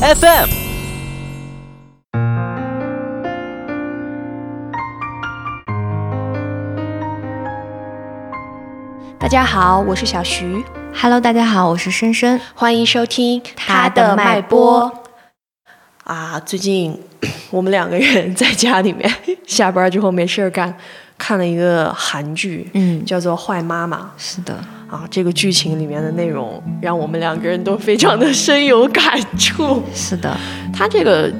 FM。大家好，我是小徐。Hello，大家好，我是深深。欢迎收听他的脉搏。啊，最近 我们两个人在家里面 下班之后没事儿干，看了一个韩剧，嗯叫做《坏妈妈是的，》啊。这个剧情里面的内容让我们两个人都非常的深有感触。是的，它这个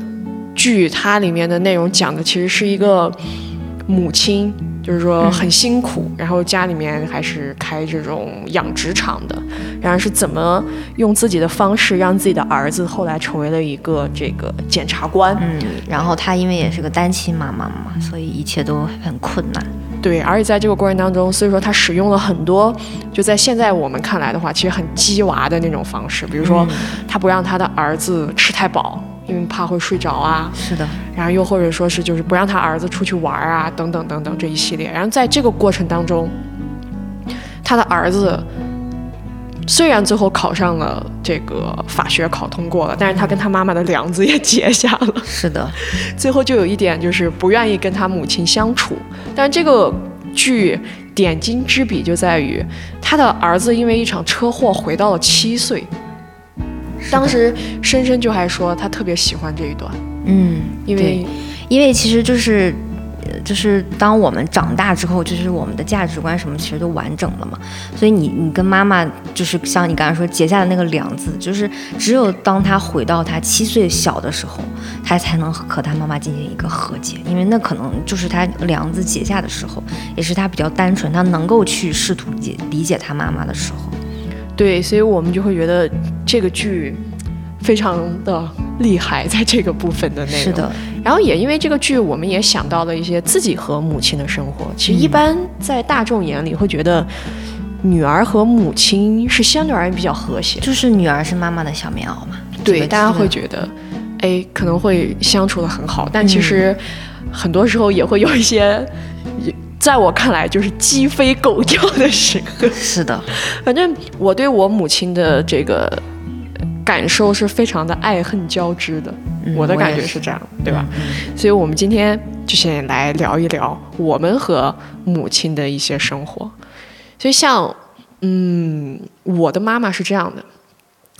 剧它里面的内容讲的其实是一个母亲，就是说很辛苦，然后家里面还是开这种养殖场的，然后是怎么用自己的方式让自己的儿子后来成为了一个这个检察官。嗯，然后她因为也是个单亲妈妈嘛，所以一切都很困难。对，而且在这个过程当中，所以说他使用了很多，就在现在我们看来的话，其实很鸡娃的那种方式，比如说他不让他的儿子吃太饱，因为怕会睡着啊，是的，然后又或者说是就是不让他儿子出去玩啊，等等等等这一系列。然后在这个过程当中，他的儿子虽然最后考上了这个法学考通过了，但是他跟他妈妈的梁子也结下了。是的，最后就有一点就是不愿意跟他母亲相处。但这个剧点睛之笔就在于他的儿子因为一场车祸回到了七岁。当时深深就还说他特别喜欢这一段，嗯，因为因为其实就是。就是当我们长大之后，就是我们的价值观什么其实都完整了嘛，所以你你跟妈妈就是像你刚才说结下的那个梁子，就是只有当他回到他七岁小的时候，他才能和他妈妈进行一个和解，因为那可能就是他梁子结下的时候，也是他比较单纯，他能够去试图解理解他妈妈的时候。对，所以我们就会觉得这个剧非常的厉害，在这个部分的内容。是的，然后也因为这个剧，我们也想到了一些自己和母亲的生活。其实一般在大众眼里会觉得，女儿和母亲是相对而言比较和谐。就是女儿是妈妈的小棉袄嘛。对，大家会觉得，哎，可能会相处的很好，但嗯其实很多时候也会有一些，在我看来就是鸡飞狗跳的时刻。是的，反正我对我母亲的这个感受是非常的爱恨交织的，嗯我的感觉是这样，对吧？嗯所以我们今天就先来聊一聊我们和母亲的一些生活。所以像，嗯，我的妈妈是这样的，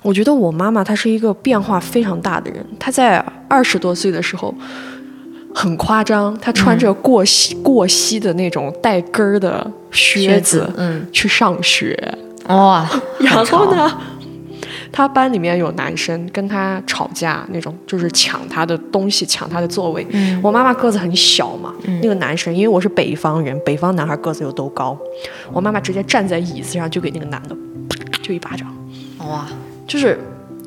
我觉得我妈妈她是一个变化非常大的人。她在二十多岁的时候很夸张，她穿着过膝、过膝的那种带跟儿的靴靴子子嗯去上学，哇，然后？呢，他班里面有男生跟他吵架那种，就是抢他的东西，抢他的座位。嗯我妈妈个子很小嘛，那个男生因为我是北方人，北方男孩个子又都高，我妈妈直接站在椅子上就给那个男的啪就一巴掌，哇，就是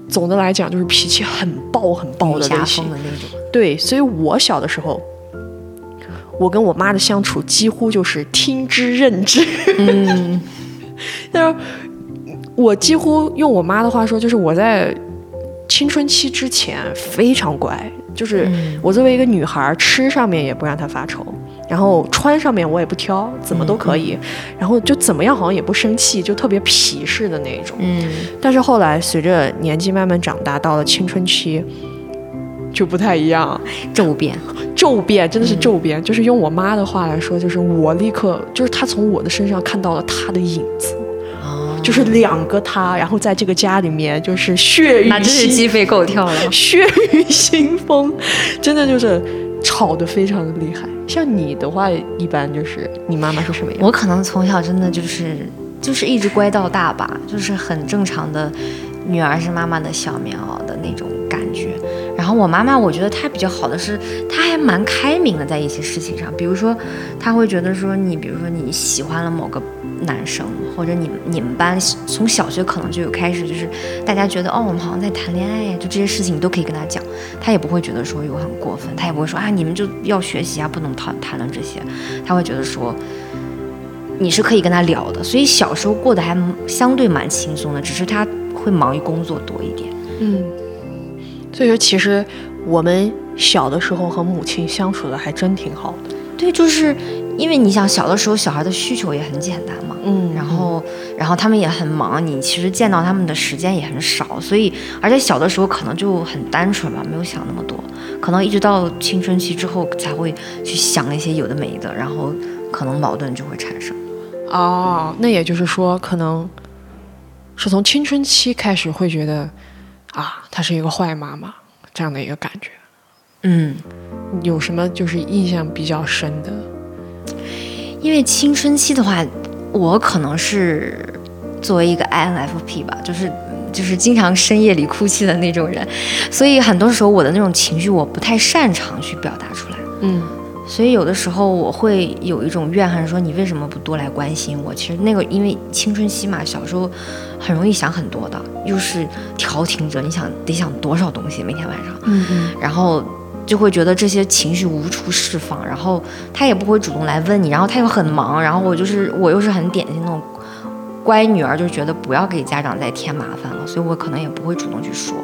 总的来讲就是脾气很暴很暴的类型。的那种。对，所以我小的时候。我跟我妈的相处几乎就是听之任之，嗯，但是我几乎用我妈的话说，就是我在青春期之前非常乖，就是嗯我作为一个女孩，吃上面也不让她发愁，然后穿上面我也不挑，怎么都可以，然后就怎么样好像也不生气，就特别皮实的那种。嗯，但是后来随着年纪慢慢长大，到了青春期。就不太一样，骤变。骤变真的是骤变，就是用我妈的话来说，就是我立刻就是她从我的身上看到了她的影子，哦，就是两个他，然后在这个家里面就是血雨那真是腥鸡飞狗跳了。血雨腥风，真的就是吵得非常的厉害。像你的话，一般就是你妈妈是什么样？我可能从小真的就是就是一直乖到大吧，就是很正常的，女儿是妈妈的小棉袄的那种后我妈妈，我觉得她比较好的是，她还蛮开明的，在一些事情上，比如说，她会觉得说你，比如说你喜欢了某个男生，或者你你们班从小学可能就有开始，就是大家觉得哦，我们好像在谈恋爱呀，就这些事情你都可以跟她讲，她也不会觉得说有很过分，她也不会说啊你们就要学习啊，不能谈谈论这些，她会觉得说。你是可以跟他聊的，所以小时候过得还相对蛮轻松的，只是他会忙于工作多一点。嗯，所以说其实我们小的时候和母亲相处的还真挺好的。对，就是因为你想小的时候小孩的需求也很简单嘛，嗯然后然后他们也很忙，你其实见到他们的时间也很少，所以而且小的时候可能就很单纯吧，没有想那么多，可能一直到青春期之后才会去想那些有的没的，然后可能矛盾就会产生。哦，那也就是说，可能是从青春期开始会觉得啊，她是一个坏妈妈这样的一个感觉。嗯，有什么就是印象比较深的？因为青春期的话，我可能是作为一个 INFP 吧，就是就是经常深夜里哭泣的那种人，所以很多时候我的那种情绪我不太擅长去表达出来。嗯所以有的时候我会有一种怨恨，说你为什么不多来关心我？其实那个因为青春期嘛，小时候很容易想很多的，又是调停者，你想得想多少东西，每天晚上，嗯嗯然后就会觉得这些情绪无处释放，然后他也不会主动来问你，然后他又很忙，然后我就是我又是很典型那种乖女儿，就觉得不要给家长再添麻烦了，所以我可能也不会主动去说。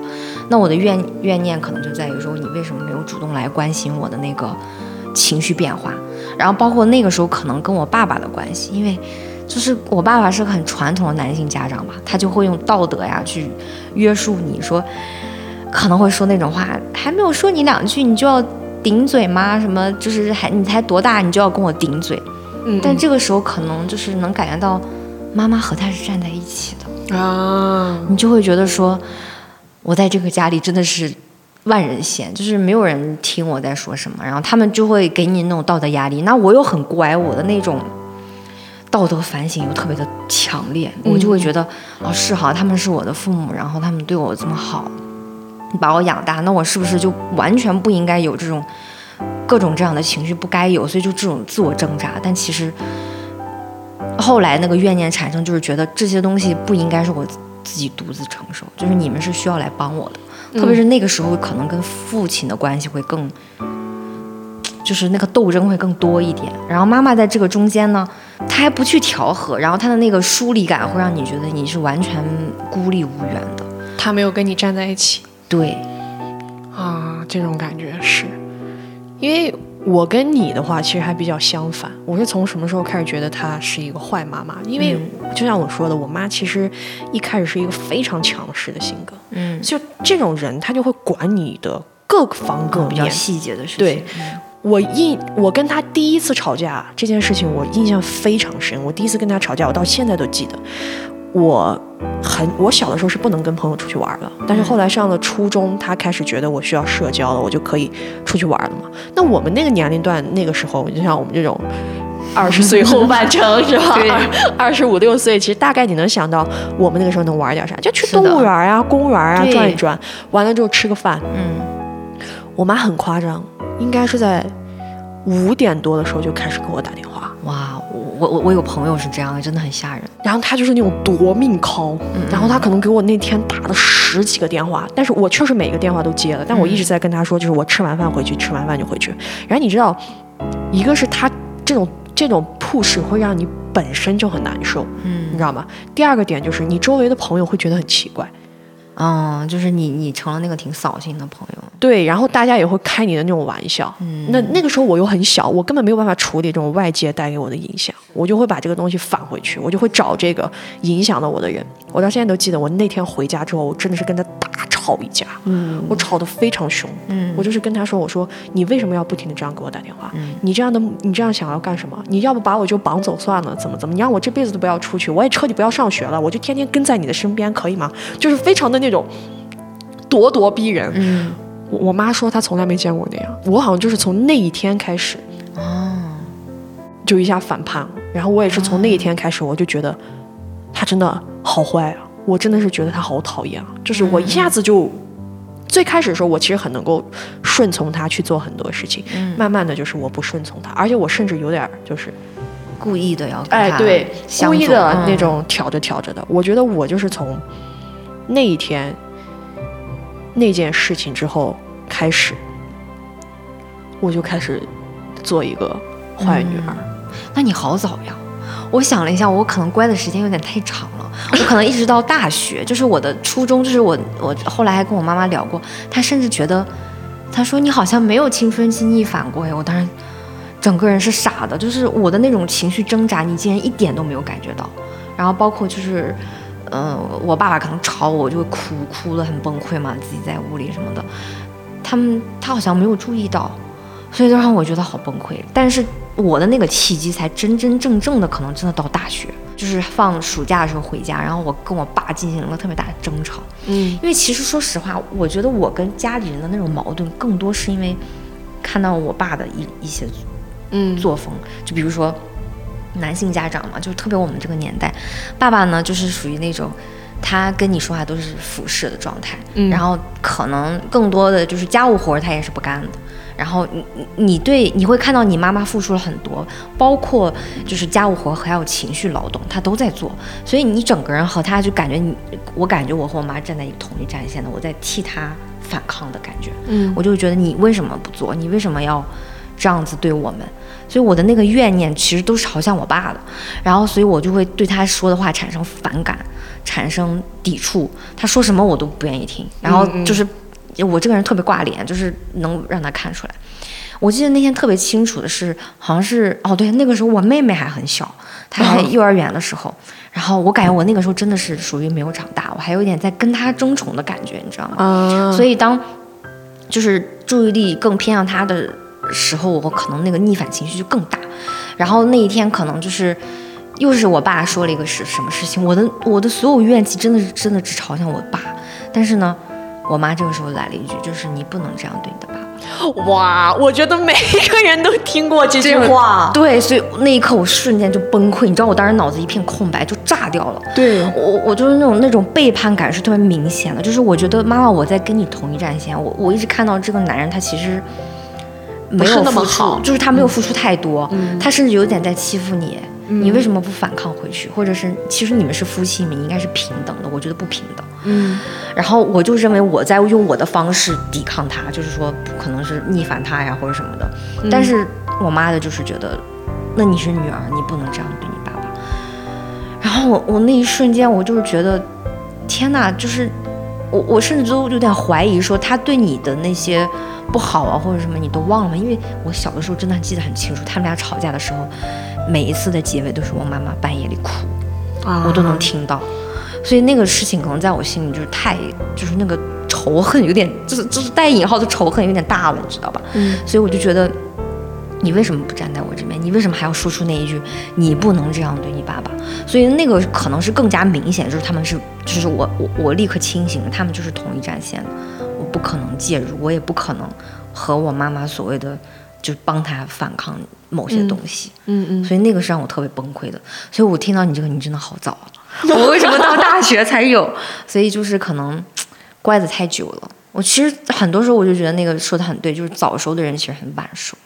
那我的怨怨念可能就在于说，你为什么没有主动来关心我的那个情绪变化？然后包括那个时候可能跟我爸爸的关系，因为就是我爸爸是个很传统的男性家长吧，他就会用道德呀去约束你说，可能会说那种话，还没有说你两句，你就要顶嘴吗？什么就是还你才多大，你就要跟我顶嘴？嗯，但这个时候可能就是能感觉到，妈妈和他是站在一起的，啊，你就会觉得说，我在这个家里真的是万人嫌，就是没有人听我在说什么，然后他们就会给你那种道德压力。那我又很乖，我的那种道德反省又特别的强烈，我就会觉得，哦，是哈，他们是我的父母，然后他们对我这么好，把我养大，那我是不是就完全不应该有这种各种这样的情绪，不该有，所以就这种自我挣扎。但其实后来那个怨念产生，就是觉得这些东西不应该是我自己独自承受，就是你们是需要来帮我的。特别是那个时候，可能跟父亲的关系会更，就是那个斗争会更多一点。然后妈妈在这个中间呢，她还不去调和，然后她的那个疏离感会让你觉得你是完全孤立无援的。她没有跟你站在一起对，啊，这种感觉是，因为我跟你的话其实还比较相反，我是从什么时候开始觉得她是一个坏妈妈？因为就像我说的，我妈其实一开始是一个非常强势的性格，嗯，就这种人，她就会管你的各方各比较面。细节的事情。对我印我跟她第一次吵架这件事情，我印象非常深。我第一次跟她吵架，我到现在都记得。我很我小的时候是不能跟朋友出去玩的，但是后来上了初中，他开始觉得我需要社交了，我就可以出去玩了嘛。那我们那个年龄段，那个时候，就像我们这种。二十岁后半程是吧？对 二十五六岁，其实大概你能想到我们那个时候能玩点啥，就去动物园啊、公园啊转一转，完了之后吃个饭，嗯，我妈很夸张，应该是在五点多的时候就开始给我打电话，哇，我我我有朋友是这样的，真的很吓人。然后他就是那种夺命 call，、嗯然后他可能给我那天打了十几个电话，但是我确实每个电话都接了，但我一直在跟他说，就是我吃完饭回去，吃完饭就回去。然后你知道，一个是他这种这种 push 会让你本身就很难受，嗯你知道吗？第二个点就是你周围的朋友会觉得很奇怪。嗯，就是你你成了那个挺扫兴的朋友。对，然后大家也会开你的那种玩笑。嗯那那个时候我又很小，我根本没有办法处理这种外界带给我的影响，我就会把这个东西返回去，我就会找这个影响到我的人。我到现在都记得，我那天回家之后，我真的是跟他大吵一架，嗯我吵得非常凶。嗯我就是跟他说：“我说你为什么要不停的这样给我打电话？嗯你这样的你这样想要干什么？你要不把我就绑走算了，怎么怎么？你让我这辈子都不要出去，我也彻底不要上学了，我就天天跟在你的身边，可以吗？就是非常的那种咄咄逼人。嗯我我妈说她从来没见过那样，我好像就是从那一天开始哦，就一下反叛了，然后我也是从那一天开始，我就觉得他真的好坏啊，我真的是觉得他好讨厌啊，就是我一下子就。最开始的时候，我其实很能够顺从他去做很多事情，嗯。慢慢的就是我不顺从他，而且我甚至有点就是，故意的要跟哎，对，故意的嗯。那种挑着挑着的。我觉得我就是从那一天那件事情之后开始，我就开始做一个坏女儿。那你好早呀！我想了一下，我可能乖的时间有点太长了，我可能一直到大学，就是我的初中，就是我我后来还跟我妈妈聊过，她甚至觉得，她说你好像没有青春期逆反过呀，我当时整个人是傻的，就是我的那种情绪挣扎，你竟然一点都没有感觉到。然后包括就是，嗯、我爸爸可能吵我，我就会哭，哭得很崩溃嘛，自己在屋里什么的。他们他好像没有注意到，所以就让我觉得好崩溃。但是我的那个契机才真真正正的可能真的到大学，就是放暑假的时候回家，然后我跟我爸进行了特别大的争吵。嗯因为其实说实话，我觉得我跟家里人的那种矛盾，更多是因为看到我爸的一一些嗯作风，就比如说男性家长嘛，就是特别我们这个年代，爸爸呢就是属于那种。他跟你说话都是俯视的状态，嗯然后可能更多的就是家务活儿他也是不干的，然后你你你对你会看到你妈妈付出了很多，包括就是家务活儿还有情绪劳动，她都在做，所以你整个人和她就感觉你，我感觉我和我妈站在一个统一战线的，我在替她反抗的感觉，嗯我就觉得你为什么不做？你为什么要这样子对我们？所以我的那个怨念其实都是朝向我爸的，然后所以我就会对他说的话产生反感，产生抵触，他说什么我都不愿意听，然后就是我这个人特别挂脸，就是能让他看出来。我记得那天特别清楚的是，好像是哦对，那个时候我妹妹还很小，她还幼儿园的时候，然后我感觉我那个时候真的是属于没有长大，我还有点在跟她争宠的感觉，你知道吗？啊，所以当就是注意力更偏向他的时候，我可能那个逆反情绪就更大。然后那一天可能就是又是我爸说了一个是什么事情，我的我的所有怨气真的是真的只朝向我爸。但是呢，我妈这个时候来了一句，就是你不能这样对你的爸爸。哇，我觉得每一个人都听过这句话。对，所以那一刻我瞬间就崩溃，你知道我当时脑子一片空白，就炸掉了。对，我我就是那种那种背叛感是特别明显的，就是我觉得妈妈我在跟你同一战线，我我一直看到这个男人他其实不是那么好就是他没有付出太多，嗯他甚至有点在欺负你，你为什么不反抗回去？或者是其实你们是夫妻，你们应该是平等的，我觉得不平等。嗯然后我就认为我在用我的方式抵抗他，就是说可能是逆反他呀或者什么的。但是我妈的就是觉得，那你是女儿，你不能这样对你爸爸。然后我我那一瞬间我就是觉得，天哪，就是我我甚至都有点怀疑说他对你的那些不好啊或者什么你都忘了吗？因为我小的时候真的记得很清楚，他们俩吵架的时候，每一次的结尾都是我妈妈半夜里哭。啊我都能听到，所以那个事情可能在我心里就是太，就是那个仇恨有点，就是就是带引号的仇恨有点大了，你知道吧？嗯所以我就觉得，你为什么不站在我这边？你为什么还要说出那一句“你不能这样对你爸爸”？所以那个可能是更加明显，就是他们是，就是我我我立刻清醒了，他们就是同一战线的，我不可能介入，我也不可能和我妈妈所谓的就帮他反抗某些东西。嗯嗯，所以那个是让我特别崩溃的。所以我听到你这个，你真的好早啊，我为什么到大学才有？所以就是可能乖的太久了。我其实很多时候我就觉得那个说的很对，就是早熟的人其实很晚熟。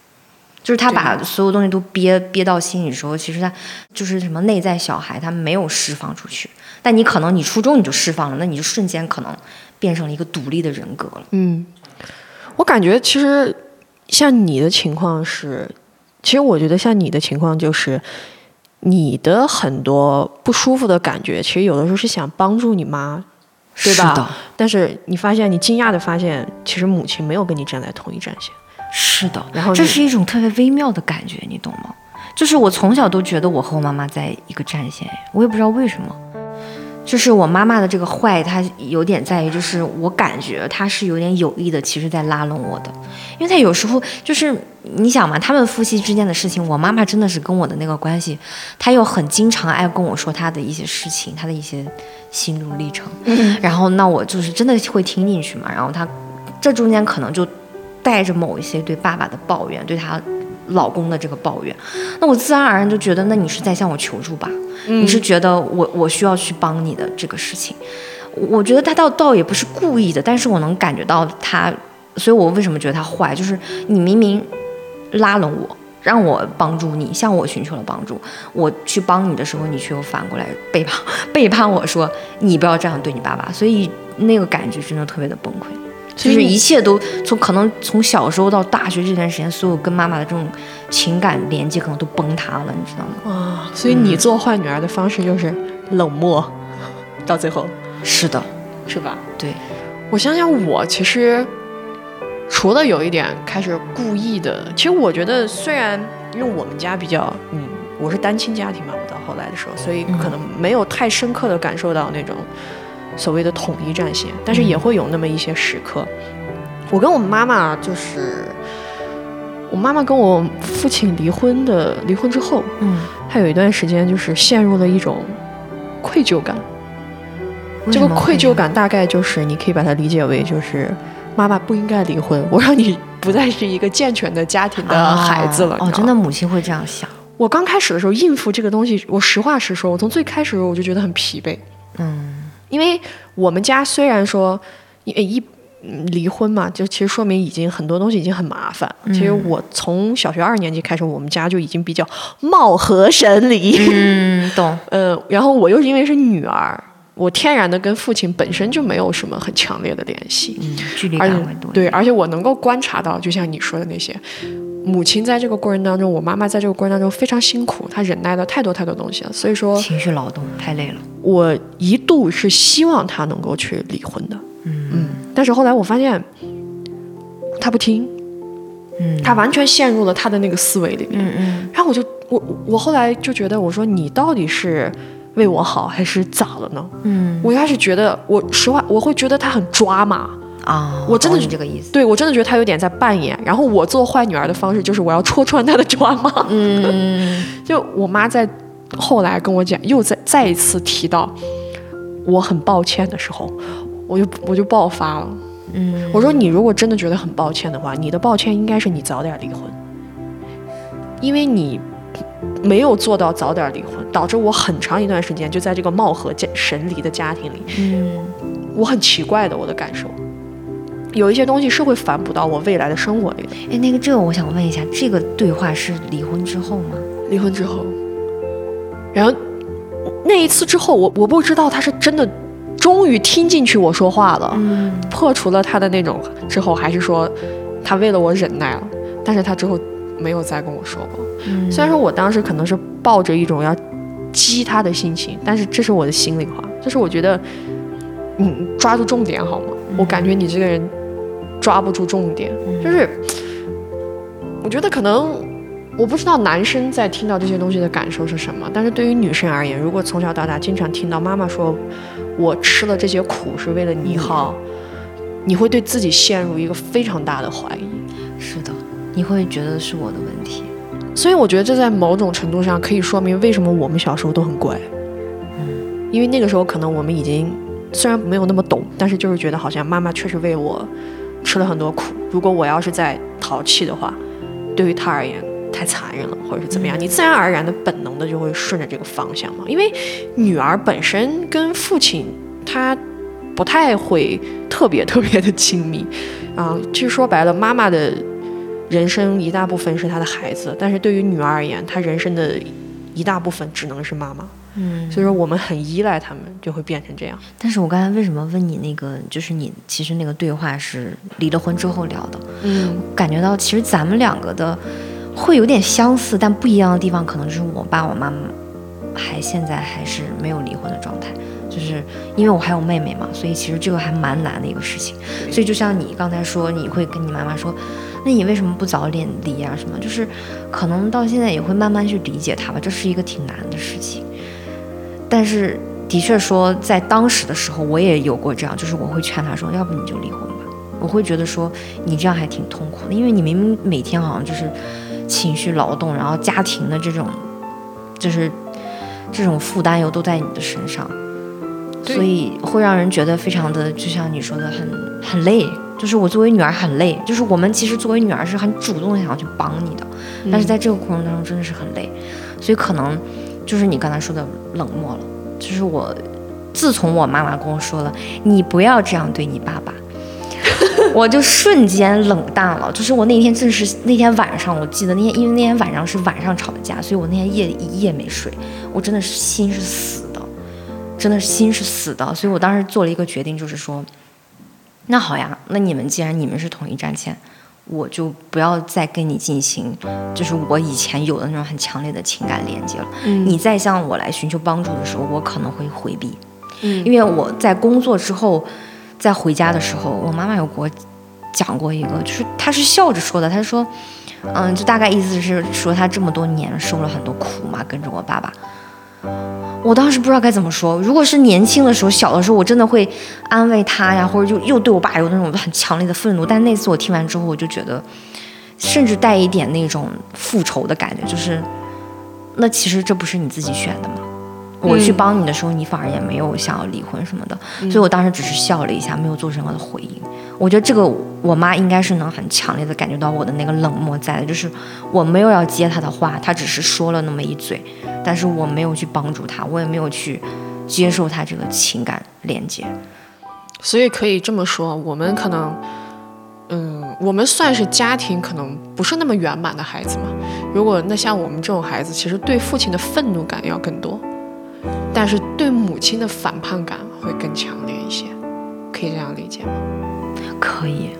就是他把所有东西都憋憋到心里的时候，其实他就是什么内在小孩，他没有释放出去。但你可能你初中你就释放了，那你就瞬间可能变成了一个独立的人格了。嗯，我感觉其实像你的情况是，其实我觉得像你的情况就是，你的很多不舒服的感觉，其实有的时候是想帮助你妈，对吧？是的，但是你发现，你惊讶的发现，其实母亲没有跟你站在同一战线。是的，然后这是一种特别微妙的感觉，你懂吗？就是我从小都觉得我和我妈妈在一个战线，我也不知道为什么。就是我妈妈的这个坏，她有点在于，就是我感觉她是有点有意的，其实在拉拢我的，因为她有时候就是你想嘛，他们夫妻之间的事情，我妈妈真的是跟我的那个关系，她又很经常爱跟我说她的一些事情，她的一些心路历程，然后那我就是真的会听进去嘛，然后她这中间可能就带着某一些对爸爸的抱怨，对她老公的这个抱怨，那我自然而然就觉得，那你是在向我求助吧？你是觉得我我需要去帮你的这个事情？我我觉得他倒倒也不是故意的，但是我能感觉到他，所以我为什么觉得他坏？就是你明明拉拢我，让我帮助你，向我寻求了帮助，我去帮你的时候，你却又反过来背叛背叛我说你不要这样对你爸爸，所以那个感觉真的特别的崩溃。就是一切都从可能从小时候到大学这段时间，所有跟妈妈的这种情感连接可能都崩塌了，你知道吗？啊，所以你做坏女儿的方式就是冷漠，到最后。是的，是吧？对，我想想，我其实除了有一点开始故意的，其实我觉得虽然因为我们家比较，嗯，我是单亲家庭嘛，我到后来的时候，所以可能没有太深刻的感受到那种所谓的统一战线，但是也会有那么一些时刻。我跟我妈妈就是，我妈妈跟我父亲离婚的，离婚之后，嗯，她有一段时间就是陷入了一种愧疚感。这个愧疚感大概就是，你可以把它理解为就是，妈妈不应该离婚，我让你不再是一个健全的家庭的孩子了。哦，真的母亲会这样想。我刚开始的时候应付这个东西，我实话实说，我从最开始的时候我就觉得很疲惫。嗯，因为我们家虽然说一离婚嘛，就其实说明已经很多东西已经很麻烦。其实我从小学二年级开始，我们家就已经比较貌合神离。嗯，懂。呃，然后我又因为是女儿。我天然的跟父亲本身就没有什么很强烈的联系，嗯，距离感会多。对，而且我能够观察到，就像你说的那些，母亲在这个过程当中，我妈妈在这个过程当中非常辛苦，她忍耐了太多太多东西了，所以说情绪劳动太累了。我一度是希望她能够去离婚的，嗯嗯，但是后来我发现，她不听，嗯，她完全陷入了她的那个思维里面，嗯嗯，然后我就我我后来就觉得，我说你到底是。为我好还是咋了呢？嗯，我一开始觉得，我实话，我会觉得他很抓马啊，我真的是这个意思。对我真的觉得他有点在扮演。然后我做坏女儿的方式就是我要戳穿他的抓嘛。嗯，就我妈在后来跟我讲，又再再一次提到我很抱歉的时候，我就我就爆发了。嗯，我说你如果真的觉得很抱歉的话，你的抱歉应该是你早点离婚，因为你。没有做到早点离婚，导致我很长一段时间就在这个貌合神离的家庭里。嗯，我很奇怪的，我的感受，有一些东西是会反哺到我未来的生活里的。哎，那个，这个我想问一下，这个对话是离婚之后吗？离婚之后，然后那一次之后，我我不知道他是真的终于听进去我说话了，破除了他的那种之后，还是说他为了我忍耐了，但是他之后。没有再跟我说过，虽然说我当时可能是抱着一种要激他的心情，但是这是我的心里话，就是我觉得，嗯，抓住重点好吗？我感觉你这个人抓不住重点，就是我觉得可能我不知道男生在听到这些东西的感受是什么，但是对于女生而言，如果从小到大经常听到妈妈说我吃了这些苦是为了你好，你会对自己陷入一个非常大的怀疑。是的。你会觉得是我的问题，所以我觉得这在某种程度上可以说明为什么我们小时候都很乖，嗯，因为那个时候可能我们已经虽然没有那么懂，但是就是觉得好像妈妈确实为我吃了很多苦，如果我要是再淘气的话，对于他而言太残忍了，或者是怎么样，你自然而然的本能的就会顺着这个方向嘛，因为女儿本身跟父亲他不太会特别特别的亲密，啊，其实说白了，妈妈的。人生一大部分是她的孩子，但是对于女儿而言，她人生的一大部分只能是妈妈。嗯，所以说我们很依赖他们，就会变成这样。但是我刚才为什么问你那个，就是你其实那个对话是离了婚之后聊的。嗯，感觉到其实咱们两个的会有点相似，但不一样的地方可能就是我爸我妈妈还现在还是没有离婚的状态，就是因为我还有妹妹嘛，所以其实这个还蛮难的一个事情。所以就像你刚才说，你会跟你妈妈说。那你为什么不早点离啊？什么就是，可能到现在也会慢慢去理解他吧。这是一个挺难的事情，但是的确说，在当时的时候，我也有过这样，就是我会劝他说，要不你就离婚吧。我会觉得说，你这样还挺痛苦的，因为你明明每天好像就是情绪劳动，然后家庭的这种，就是这种负担又都在你的身上，所以会让人觉得非常的，就像你说的，很很累。就是我作为女儿很累，就是我们其实作为女儿是很主动想要去帮你的，但是在这个过程当中真的是很累，所以可能就是你刚才说的冷漠了。就是我自从我妈妈跟我说了你不要这样对你爸爸，我就瞬间冷淡了。就是我那天正是那天晚上，我记得那天因为那天晚上是晚上吵的架，所以我那天夜一夜没睡，我真的是心是死的，真的是心是死的。所以我当时做了一个决定，就是说。那好呀，那你们既然你们是统一战线，我就不要再跟你进行，就是我以前有的那种很强烈的情感连接了。嗯，你再向我来寻求帮助的时候，我可能会回避。嗯，因为我在工作之后，在回家的时候，我妈妈有给我讲过一个，就是她是笑着说的，她说，嗯，就大概意思是说她这么多年受了很多苦嘛，跟着我爸爸。我当时不知道该怎么说。如果是年轻的时候、小的时候，我真的会安慰他呀，或者就又对我爸有那种很强烈的愤怒。但那次我听完之后，我就觉得，甚至带一点那种复仇的感觉，就是，那其实这不是你自己选的吗？我去帮你的时候，你反而也没有想要离婚什么的，所以我当时只是笑了一下，没有做任何的回应。我觉得这个我妈应该是能很强烈的感觉到我的那个冷漠在的，就是我没有要接她的话，她只是说了那么一嘴，但是我没有去帮助她，我也没有去接受她这个情感连接。所以可以这么说，我们可能，嗯，我们算是家庭可能不是那么圆满的孩子嘛。如果那像我们这种孩子，其实对父亲的愤怒感要更多。但是对母亲的反叛感会更强烈一些，可以这样理解吗？可以，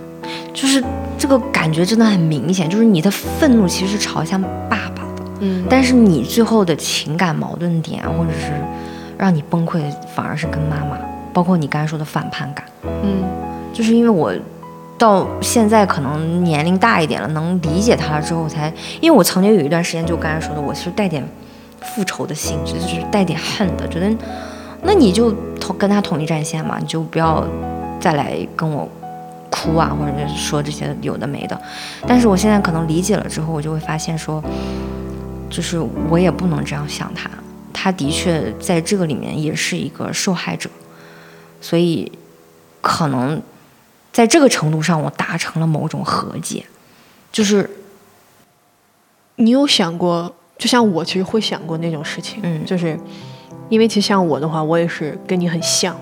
就是这个感觉真的很明显，就是你的愤怒其实是朝向爸爸的，嗯，但是你最后的情感矛盾点或者是让你崩溃的反而是跟妈妈，包括你刚才说的反叛感，嗯，就是因为我到现在可能年龄大一点了，能理解他了之后才，因为我曾经有一段时间就刚才说的，我其实带点。复仇的性质就是带点恨的，觉得那你就同跟他统一战线嘛，你就不要再来跟我哭啊，或者是说这些有的没的。但是我现在可能理解了之后，我就会发现说，就是我也不能这样想他，他的确在这个里面也是一个受害者，所以可能在这个程度上，我达成了某种和解，就是你有想过？就像我其实会想过那种事情，嗯，就是因为其实像我的话，我也是跟你很像，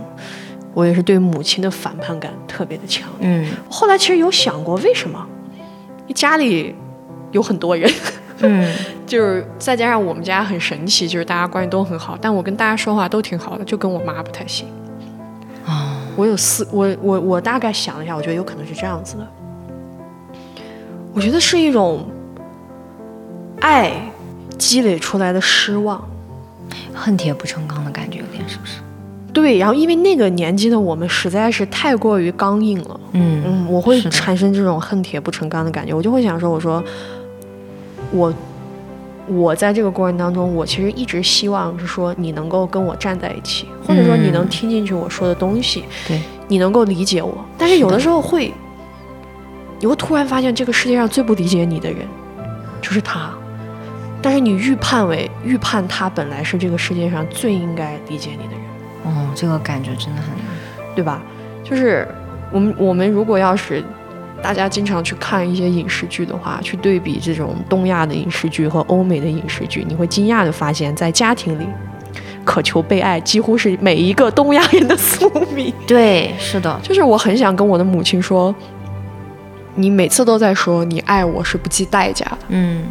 我也是对母亲的反叛感特别的强，嗯。后来其实有想过为什么，家里有很多人，嗯，就是再加上我们家很神奇，就是大家关系都很好，但我跟大家说话都挺好的，就跟我妈不太行。啊，我有四，我我我大概想了一下，我觉得有可能是这样子的，我觉得是一种爱。积累出来的失望，恨铁不成钢的感觉，有点是不是？对，然后因为那个年纪的我们实在是太过于刚硬了，嗯嗯，我会产生这种恨铁不成钢的感觉，我就会想说，我说我我在这个过程当中，我其实一直希望是说你能够跟我站在一起，或者说你能听进去我说的东西，对，你能够理解我，但是有的时候会，你会突然发现这个世界上最不理解你的人就是他。但是你预判为预判他本来是这个世界上最应该理解你的人，哦，这个感觉真的很，对吧？就是我们我们如果要是大家经常去看一些影视剧的话，去对比这种东亚的影视剧和欧美的影视剧，你会惊讶的发现，在家庭里渴求被爱几乎是每一个东亚人的宿命。对，是的，就是我很想跟我的母亲说，你每次都在说你爱我是不计代价的，嗯。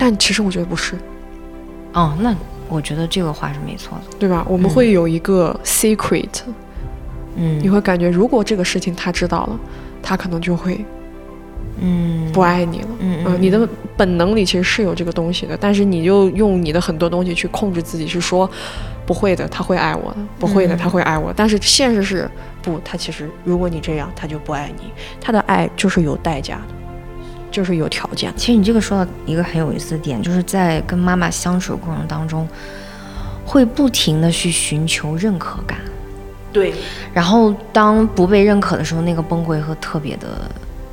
但其实我觉得不是，哦，那我觉得这个话是没错的，对吧？我们会有一个 secret，嗯，你会感觉如果这个事情他知道了，他可能就会，嗯，不爱你了，嗯，你的本能里其实是有这个东西的，但是你就用你的很多东西去控制自己，是说不会的，他会爱我的，不会的，他会爱我，但是现实是不，他其实如果你这样，他就不爱你，他的爱就是有代价的。就是有条件。其实你这个说到一个很有意思的点，就是在跟妈妈相处的过程当中，会不停的去寻求认可感。对。然后当不被认可的时候，那个崩溃和特别的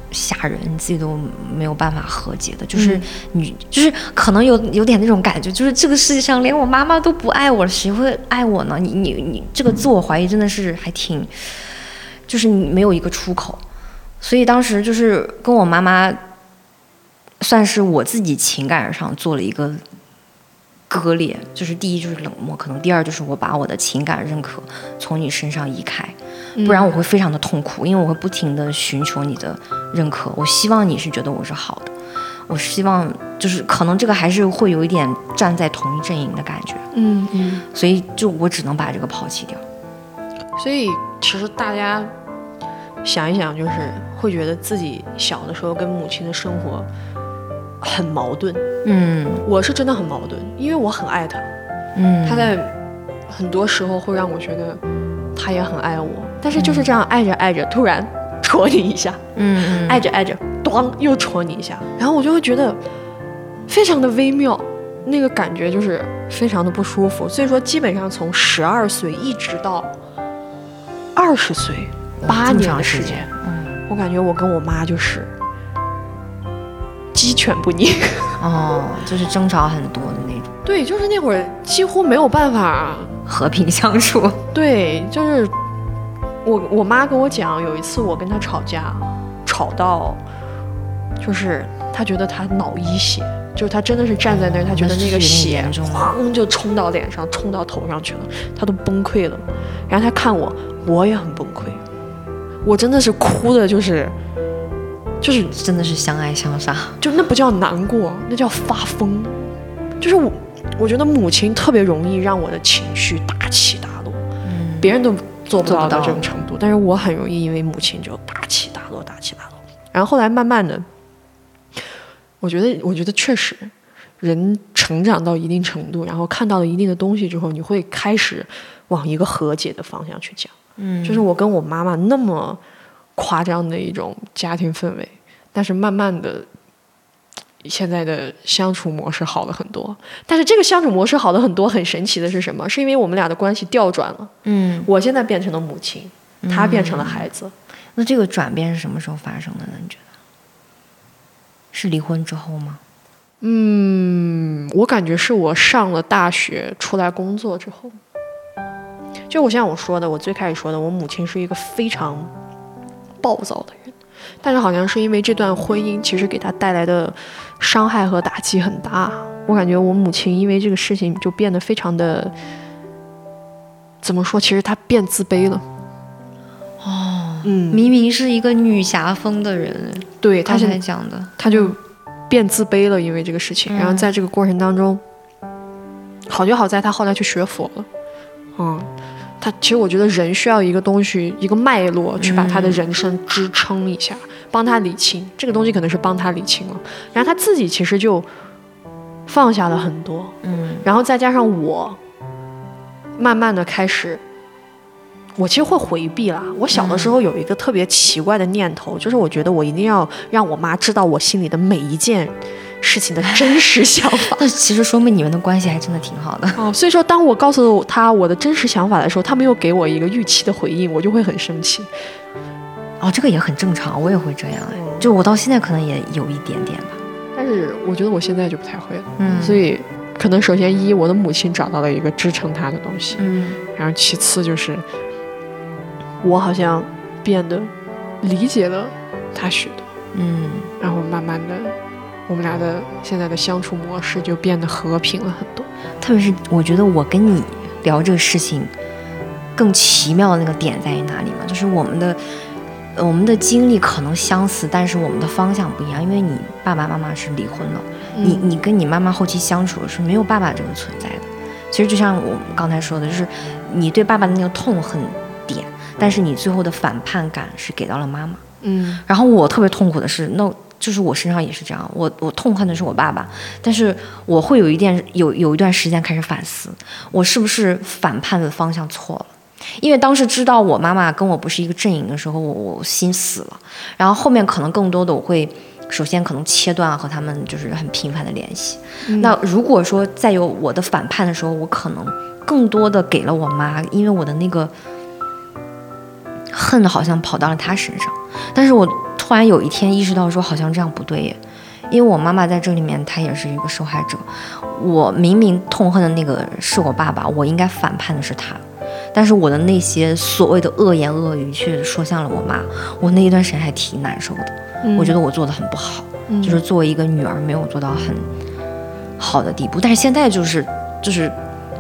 吓人，你自己都没有办法和解的。就是你，就是可能有有点那种感觉，就是这个世界上连我妈妈都不爱我了，谁会爱我呢？你你你，这个自我怀疑真的是还挺，就是你没有一个出口。所以当时就是跟我妈妈。算是我自己情感上做了一个割裂，就是第一就是冷漠，可能第二就是我把我的情感认可从你身上移开，不然我会非常的痛苦，因为我会不停的寻求你的认可，我希望你是觉得我是好的，我希望就是可能这个还是会有一点站在同一阵营的感觉，嗯嗯，所以就我只能把这个抛弃掉。所以其实大家想一想，就是会觉得自己小的时候跟母亲的生活。很矛盾，嗯，我是真的很矛盾，因为我很爱他，嗯，他在很多时候会让我觉得他也很爱我，但是就是这样爱着爱着，突然戳你一下，嗯，爱着爱着，咣又戳你一下，然后我就会觉得非常的微妙，那个感觉就是非常的不舒服。所以说，基本上从十二岁一直到二十岁，八年的时间，嗯，我感觉我跟我妈就是鸡犬不宁。哦，就是争吵很多的那种，对，就是那会儿几乎没有办法。和平相处。对，就是我我妈跟我讲，有一次我跟她吵架，吵到就是她觉得她脑溢血，就是她真的是站在那儿，她觉得那个血哐就冲到脸上，冲到头上去了，她都崩溃了。然后她看我，我也很崩溃，我真的是哭的，就是就是真的是相爱相杀，就那不叫难过，那叫发疯，就是我。我觉得母亲特别容易让我的情绪大起大落，嗯，别人都做不到到这种程度，但是我很容易因为母亲就大起大落，大起大落。然后后来慢慢的，我觉得，我觉得确实，人成长到一定程度，然后看到了一定的东西之后，你会开始往一个和解的方向去讲。嗯，就是我跟我妈妈那么夸张的一种家庭氛围，但是慢慢的，现在的相处模式好了很多。但是这个相处模式好了很多，很神奇的是什么？是因为我们俩的关系调转了。嗯，我现在变成了母亲，她变成了孩子。那这个转变是什么时候发生的呢？你觉得是离婚之后吗？嗯，我感觉是我上了大学出来工作之后，就我像我说的，我最开始说的，我母亲是一个非常暴躁的人，但是好像是因为这段婚姻，其实给他带来的伤害和打击很大。我感觉我母亲因为这个事情就变得非常的，怎么说？其实她变自卑了。哦，嗯，明明是一个女侠风的人，对，她刚现才讲的，她就变自卑了，因为这个事情。然后在这个过程当中，好就好在她后来去学佛了。嗯，他其实我觉得人需要一个东西，一个脉络去把他的人生支撑一下，帮他理清。这个东西可能是帮他理清了，然后他自己其实就放下了很多。嗯然后再加上我，慢慢的开始，我其实会回避啦。我小的时候有一个特别奇怪的念头，就是我觉得我一定要让我妈知道我心里的每一件事情的真实想法。那其实说明你们的关系还真的挺好的。哦，所以说当我告诉他我的真实想法的时候，他没有给我一个预期的回应，我就会很生气。哦，这个也很正常，我也会这样哎，嗯就我到现在可能也有一点点吧。但是我觉得我现在就不太会了，嗯，所以可能首先一，我的母亲找到了一个支撑她的东西。嗯然后其次就是，我好像变得理解了他许多，嗯然后慢慢的，我们俩的现在的相处模式就变得和平了很多。特别是我觉得我跟你聊这个事情，更奇妙的那个点在于哪里嘛？就是我们的呃我们的经历可能相似，但是我们的方向不一样。因为你爸爸妈妈是离婚了，你你跟你妈妈后期相处是没有爸爸这个存在的。其实就像我们刚才说的，就是你对爸爸的那个痛恨点，但是你最后的反叛感是给到了妈妈。嗯然后我特别痛苦的是，那就是我身上也是这样，我我痛恨的是我爸爸，但是我会有一点有有一段时间开始反思，我是不是反叛的方向错了？因为当时知道我妈妈跟我不是一个阵营的时候，我我心死了。然后后面可能更多的我会，首先可能切断和他们就是很频繁的联系。那如果说再有我的反叛的时候，我可能更多的给了我妈，因为我的那个恨好像跑到了她身上。但是我突然有一天意识到说，好像这样不对耶，因为我妈妈在这里面她也是一个受害者。我明明痛恨的那个是我爸爸，我应该反叛的是他，但是我的那些所谓的恶言恶语却说向了我妈，我那一段时间还挺难受的。嗯我觉得我做的很不好，嗯就是作为一个女儿没有做到很好的地步。但是现在就是就是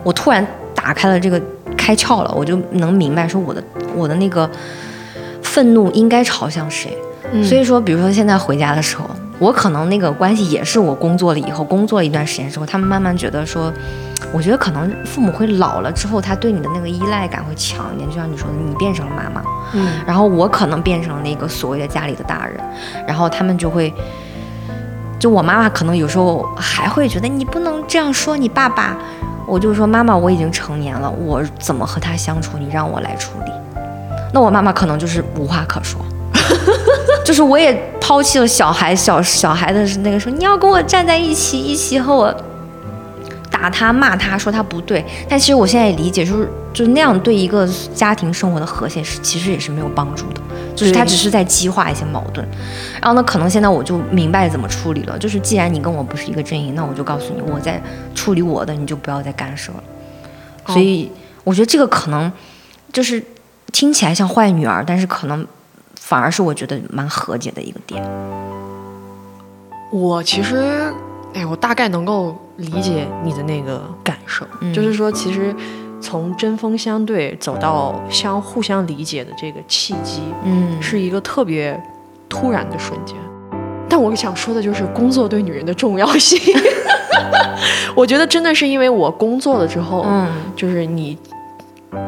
我突然打开了这个开窍了，我就能明白说我的我的那个愤怒应该朝向谁。嗯。所以说，比如说现在回家的时候，我可能那个关系也是我工作了以后，工作了一段时间之后，他们慢慢觉得说，我觉得可能父母会老了之后，他对你的那个依赖感会强一点，就像你说的，你变成了妈妈，嗯。然后我可能变成了那个所谓的家里的大人，然后他们就会，就我妈妈可能有时候还会觉得你不能这样说你爸爸，我就说妈妈我已经成年了，我怎么和他相处，你让我来处理。那我妈妈可能就是无话可说，就是我也抛弃了小孩小小孩的那个时候你要跟我站在一起，一起和我打他骂他说他不对。但其实我现在也理解，就是就那样对一个家庭生活的和谐是其实也是没有帮助的，就是他只是在激化一些矛盾。然后呢，可能现在我就明白怎么处理了，就是既然你跟我不是一个阵营，那我就告诉你我在处理我的，你就不要再干涉了。所以我觉得这个可能就是听起来像坏女儿，但是可能反而是我觉得蛮和解的一个点。我其实，哎，我大概能够理解你的那个感受，嗯就是说，其实从针锋相对走到相互相理解的这个契机，嗯是一个特别突然的瞬间。但我想说的就是工作对女人的重要性。我觉得真的是因为我工作了之后，嗯，就是你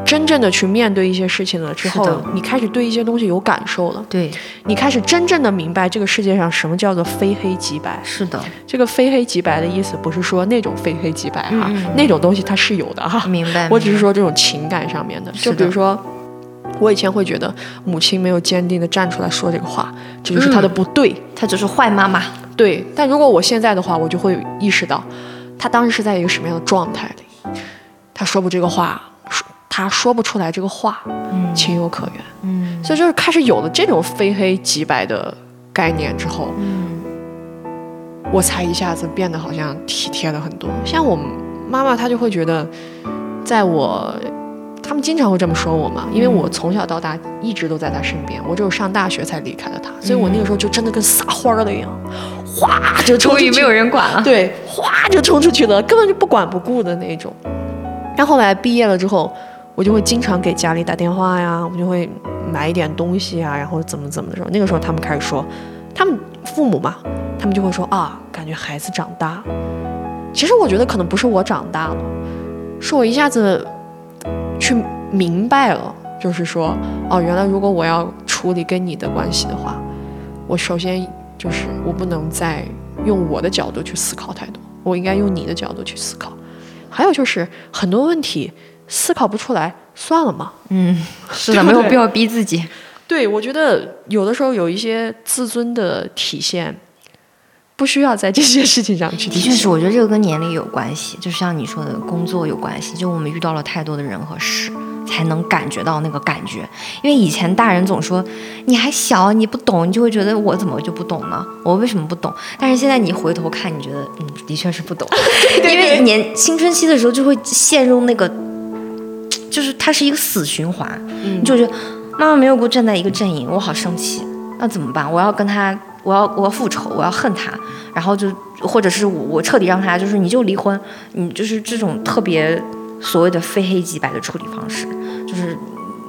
真正的去面对一些事情了之后，你开始对一些东西有感受了，对，你开始真正的明白这个世界上什么叫做非黑即白。是的，这个非黑即白的意思不是说那种非黑即白哈、嗯嗯嗯那种东西它是有的哈、明白。我只是，说这种情感上面的就比如说。我以前会觉得母亲没有坚定的站出来说这个话，这就是她的不对。她只是坏妈妈。对，但如果我现在的话，我就会意识到，她当时是在一个什么样的状态里，她说不这个话，说她说不出来这个话，嗯情有可原。嗯所以就是开始有了这种非黑即白的概念之后，嗯我才一下子变得好像体贴了很多。像我妈妈，她就会觉得，在我，他们经常会这么说我嘛，因为我从小到大一直都在他身边，我只有上大学才离开了他，所以我那个时候就真的跟撒欢儿了一样，哗就冲出去，人管了。对，哗就冲出去了，根本就不管不顾的那种。然后后来毕业了之后，我就会经常给家里打电话呀，我就会买一点东西啊，然后怎么怎么的时候，那个时候他们开始说，他们父母嘛，他们就会说啊，感觉孩子长大。其实我觉得可能不是我长大了，是我一下子去明白了，就是说，哦，原来如果我要处理跟你的关系的话，我首先就是我不能再用我的角度去思考太多，我应该用你的角度去思考。还有就是很多问题思考不出来，算了嘛。嗯，是的，对对没有必要逼自己。对，我觉得有的时候有一些自尊的体现，不需要在这些事情上去体现。的确是，我觉得这个跟年龄有关系，就像你说的，工作有关系。就我们遇到了太多的人和事，才能感觉到那个感觉。因为以前大人总说你还小，你不懂，你就会觉得我怎么就不懂呢？我为什么不懂？但是现在你回头看，你觉得嗯，的确是不懂。因为年青春期的时候就会陷入那个，就是它是一个死循环，嗯你就觉得妈妈没有给我站在一个阵营，我好生气，那怎么办？我要跟他，我要我要复仇，我要恨他，然后就或者是我我彻底让他就是你就离婚，你就是这种特别所谓的非黑即白的处理方式，就是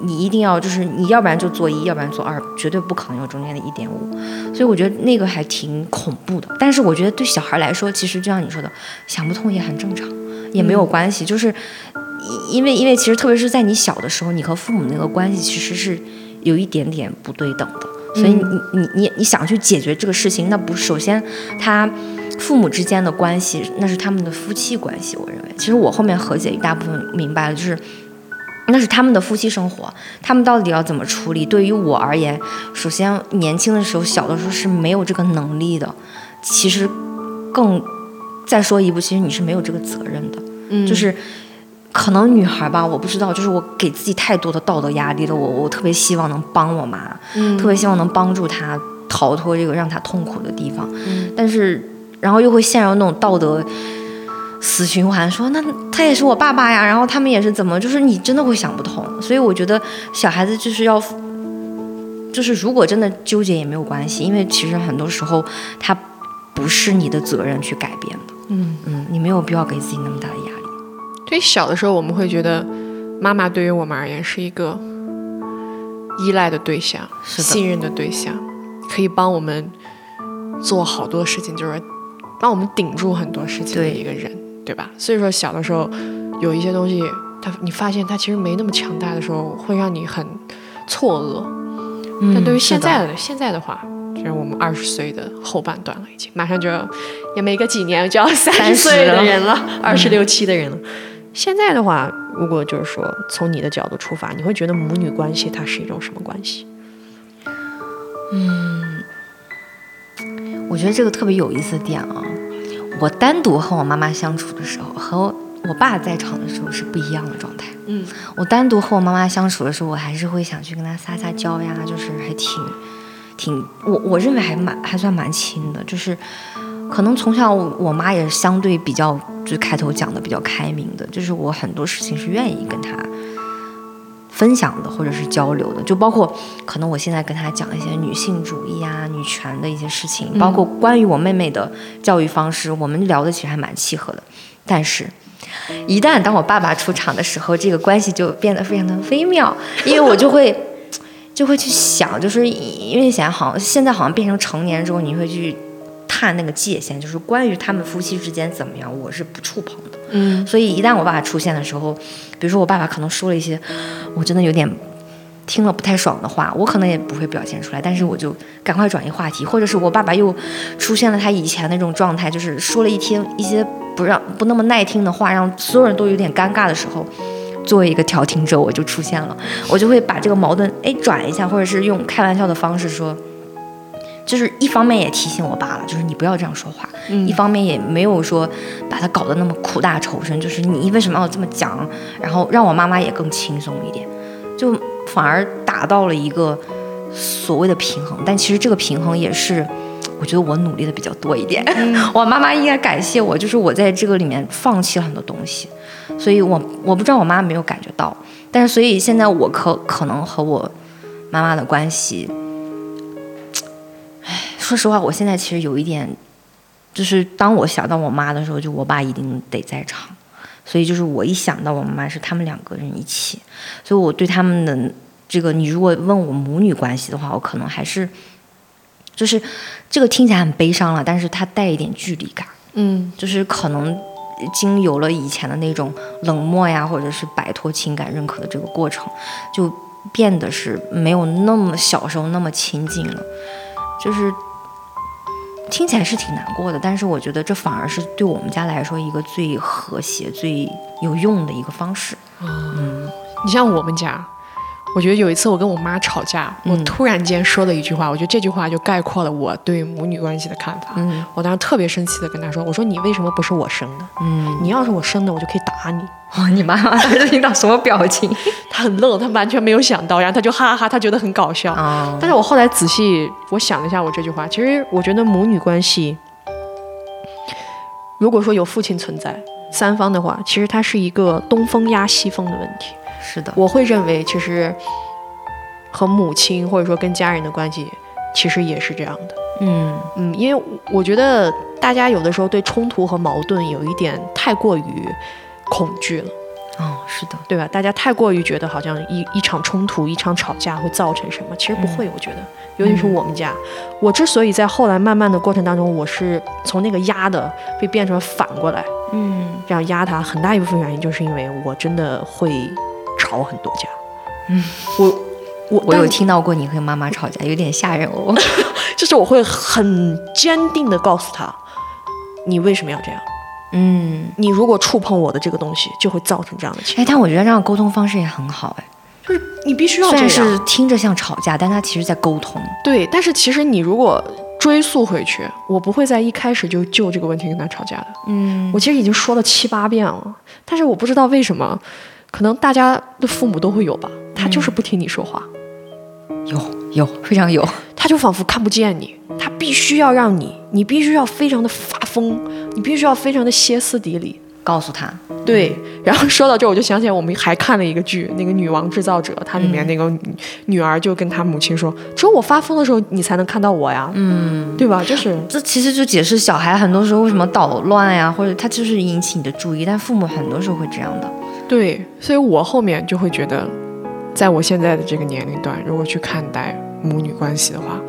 你一定要就是你要不然就做一，要不然做二，绝对不可能有中间的一点五。所以我觉得那个还挺恐怖的。但是我觉得对小孩来说，其实就像你说的，想不通也很正常，也没有关系，就是。因因为因为其实特别是在你小的时候，你和父母那个关系其实是有一点点不对等的，所以你你你你想去解决这个事情，那不首先他父母之间的关系，那是他们的夫妻关系。我认为，其实我后面和解一大部分明白了，就是那是他们的夫妻生活，他们到底要怎么处理？对于我而言，首先年轻的时候、小的时候是没有这个能力的，其实更再说一步，其实你是没有这个责任的，嗯就是。可能女孩吧，我不知道，就是我给自己太多的道德压力了。我我特别希望能帮我妈，嗯特别希望能帮助她逃脱这个让她痛苦的地方。嗯但是，然后又会陷入那种道德死循环，说那他也是我爸爸呀，然后他们也是怎么，就是你真的会想不通。所以我觉得小孩子就是要，就是如果真的纠结也没有关系，因为其实很多时候他不是你的责任去改变的。嗯，嗯，你没有必要给自己那么大的压力。对小的时候，我们会觉得妈妈对于我们而言是一个依赖的对象，信任的对象，可以帮我们做好多事情，就是帮我们顶住很多事情的一个人，对吧？所以说小的时候有一些东西，它你发现它其实没那么强大的时候，会让你很错愕。但对于现在的现在的话，就是我们二十岁的后半段了，已经马上就要也没个几年就要三十岁的了人了，二十六七的人了。现在的话，如果就是说从你的角度出发，你会觉得母女关系它是一种什么关系？嗯，我觉得这个特别有意思的点啊，我单独和我妈妈相处的时候，和我爸在场的时候是不一样的状态。嗯，我单独和我妈妈相处的时候，我还是会想去跟她撒撒娇呀，就是还挺挺，我我认为还蛮还算蛮亲的，就是可能从小我我妈也是相对比较，就开头讲的比较开明的，就是我很多事情是愿意跟她分享的，或者是交流的，就包括可能我现在跟她讲一些女性主义啊、女权的一些事情，包括关于我妹妹的教育方式，我们聊的其实还蛮契合的，但是。一旦当我爸爸出场的时候，这个关系就变得非常的微妙，因为我就会就会去想，就是因为想好像现在好像变成成年之后，你会去探那个界限，就是关于他们夫妻之间怎么样，我是不触碰的。嗯，所以一旦我爸爸出现的时候，比如说我爸爸可能说了一些我真的有点听了不太爽的话，我可能也不会表现出来，但是我就赶快转移话题，或者是我爸爸又出现了他以前那种状态，就是说了一天一些。不让不那么耐听的话，让所有人都有点尴尬的时候，作为一个调停者，我就出现了，我就会把这个矛盾哎转一下，或者是用开玩笑的方式说，就是一方面也提醒我爸了，就是你不要这样说话，一方面也没有说把他搞得那么苦大仇深，就是你为什么要这么讲，然后让我妈妈也更轻松一点，就反而达到了一个所谓的平衡，但其实这个平衡也是。我觉得我努力的比较多一点，我妈妈应该感谢我，就是我在这个里面放弃了很多东西，所以我我不知道我妈没有感觉到，但是所以现在我可可能和我妈妈的关系，唉，说实话，我现在其实有一点，就是当我想到我妈的时候，就我爸一定得在场，所以就是我一想到我妈妈是他们两个人一起，所以我对他们的这个，你如果问我母女关系的话，我可能还是。就是这个听起来很悲伤了，但是它带一点距离感。嗯，就是可能经有了以前的那种冷漠呀，或者是摆脱情感认可的这个过程，就变得是没有那么小时候那么亲近了。就是听起来是挺难过的，但是我觉得这反而是对我们家来说一个最和谐、最有用的一个方式。嗯，你像我们家。我觉得有一次我跟我妈吵架，我突然间说了一句话，我觉得这句话就概括了我对母女关系的看法。嗯，我当时特别生气的跟她说：“我说你为什么不是我生的？嗯，你要是我生的，我就可以打你。”哇，你妈 妈当时听到什么表情？她很愣，她完全没有想到，然后她就哈哈哈，她觉得很搞笑。但是我后来仔细我想了一下，我这句话，其实我觉得母女关系，如果说有父亲存在三方的话，其实它是一个东风压西风的问题。是的，我会认为其实和母亲或者说跟家人的关系，其实也是这样的。嗯嗯，因为我觉得大家有的时候对冲突和矛盾有一点太过于恐惧了。哦，是的，对吧？大家太过于觉得好像一一场冲突、一场吵架会造成什么，其实不会。我觉得，尤其是我们家，我之所以在后来慢慢的过程当中，我是从那个压的被变成反过来，嗯，这样压他，很大一部分原因就是因为我真的会。吵很多架，嗯，我我我有听到过你和妈妈吵架，有点吓人哦。就是我会很坚定的告诉他，你为什么要这样？嗯，你如果触碰我的这个东西，就会造成这样的情况。哎，但我觉得这样沟通方式也很好，哎，就是你必须要虽然是听着像吵架，但他其实在沟通。对，但是其实你如果追溯回去，我不会在一开始就就这个问题跟他吵架的。嗯，我其实已经说了七八遍了，但是我不知道为什么。可能大家的父母都会有吧，他就是不听你说话，有有非常有，他就仿佛看不见你，他必须要让你，你必须要非常的发疯，你必须要非常的歇斯底里告诉他。对，然后说到这，我就想起来我们还看了一个剧，那个《女王制造者》，它里面那个女儿就跟她母亲说：“只有我发疯的时候，你才能看到我呀。”嗯，对吧？就是这其实就解释小孩很多时候为什么捣乱呀，或者他就是引起你的注意，但父母很多时候会这样的。对，所以我后面就会觉得，在我现在的这个年龄段，如果去看待母女关系的话，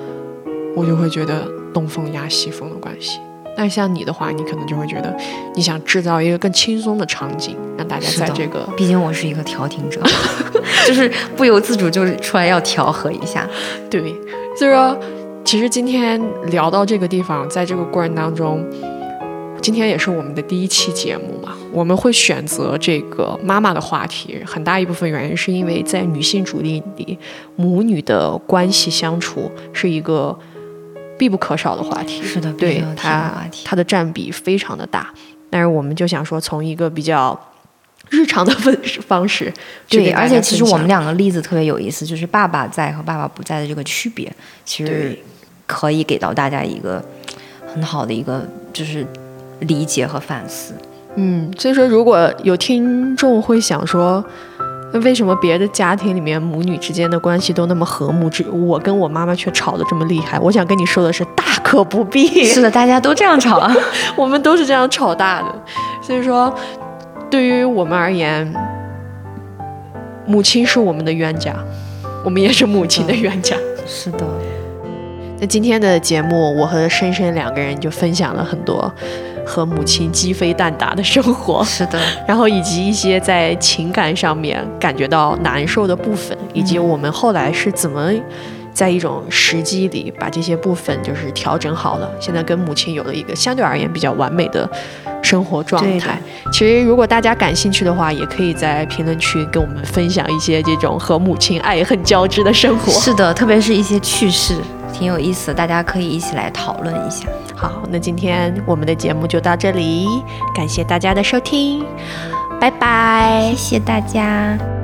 我就会觉得东风压西风的关系。但像你的话，你可能就会觉得，你想制造一个更轻松的场景，让大家在这个……毕竟我是一个调停者，就是不由自主就是出来要调和一下。对，所以说，其实今天聊到这个地方，在这个过程当中。今天也是我们的第一期节目嘛，我们会选择这个妈妈的话题，很大一部分原因是因为在女性主义里，母女的关系相处是一个必不可少的话题。是的，对它。它的占比非常的大。但是我们就想说，从一个比较日常的方式方式对，而且其实我们两个例子特别有意思，就是爸爸在和爸爸不在的这个区别，其实可以给到大家一个很好的一个就是理解和反思。嗯，所以说如果有听众会想说，那为什么别的家庭里面母女之间的关系都那么和睦，只我跟我妈妈却吵得这么厉害？我想跟你说的是，大可不必。是的，大家都这样吵啊。我们都是这样吵大的。所以说，对于我们而言，母亲是我们的冤家，我们也是母亲的冤家。是的，那今天的节目，我和深深两个人就分享了很多和母亲鸡飞蛋打的生活，是的，然后以及一些在情感上面感觉到难受的部分，以及我们后来是怎么在一种时机里把这些部分就是调整好了，现在跟母亲有了一个相对而言比较完美的生活状态。其实如果大家感兴趣的话，也可以在评论区跟我们分享一些这种和母亲爱恨交织的生活。是的，特别是一些趣事，挺有意思的，大家可以一起来讨论一下。好，那今天我们的节目就到这里，感谢大家的收听，拜拜。谢谢大家。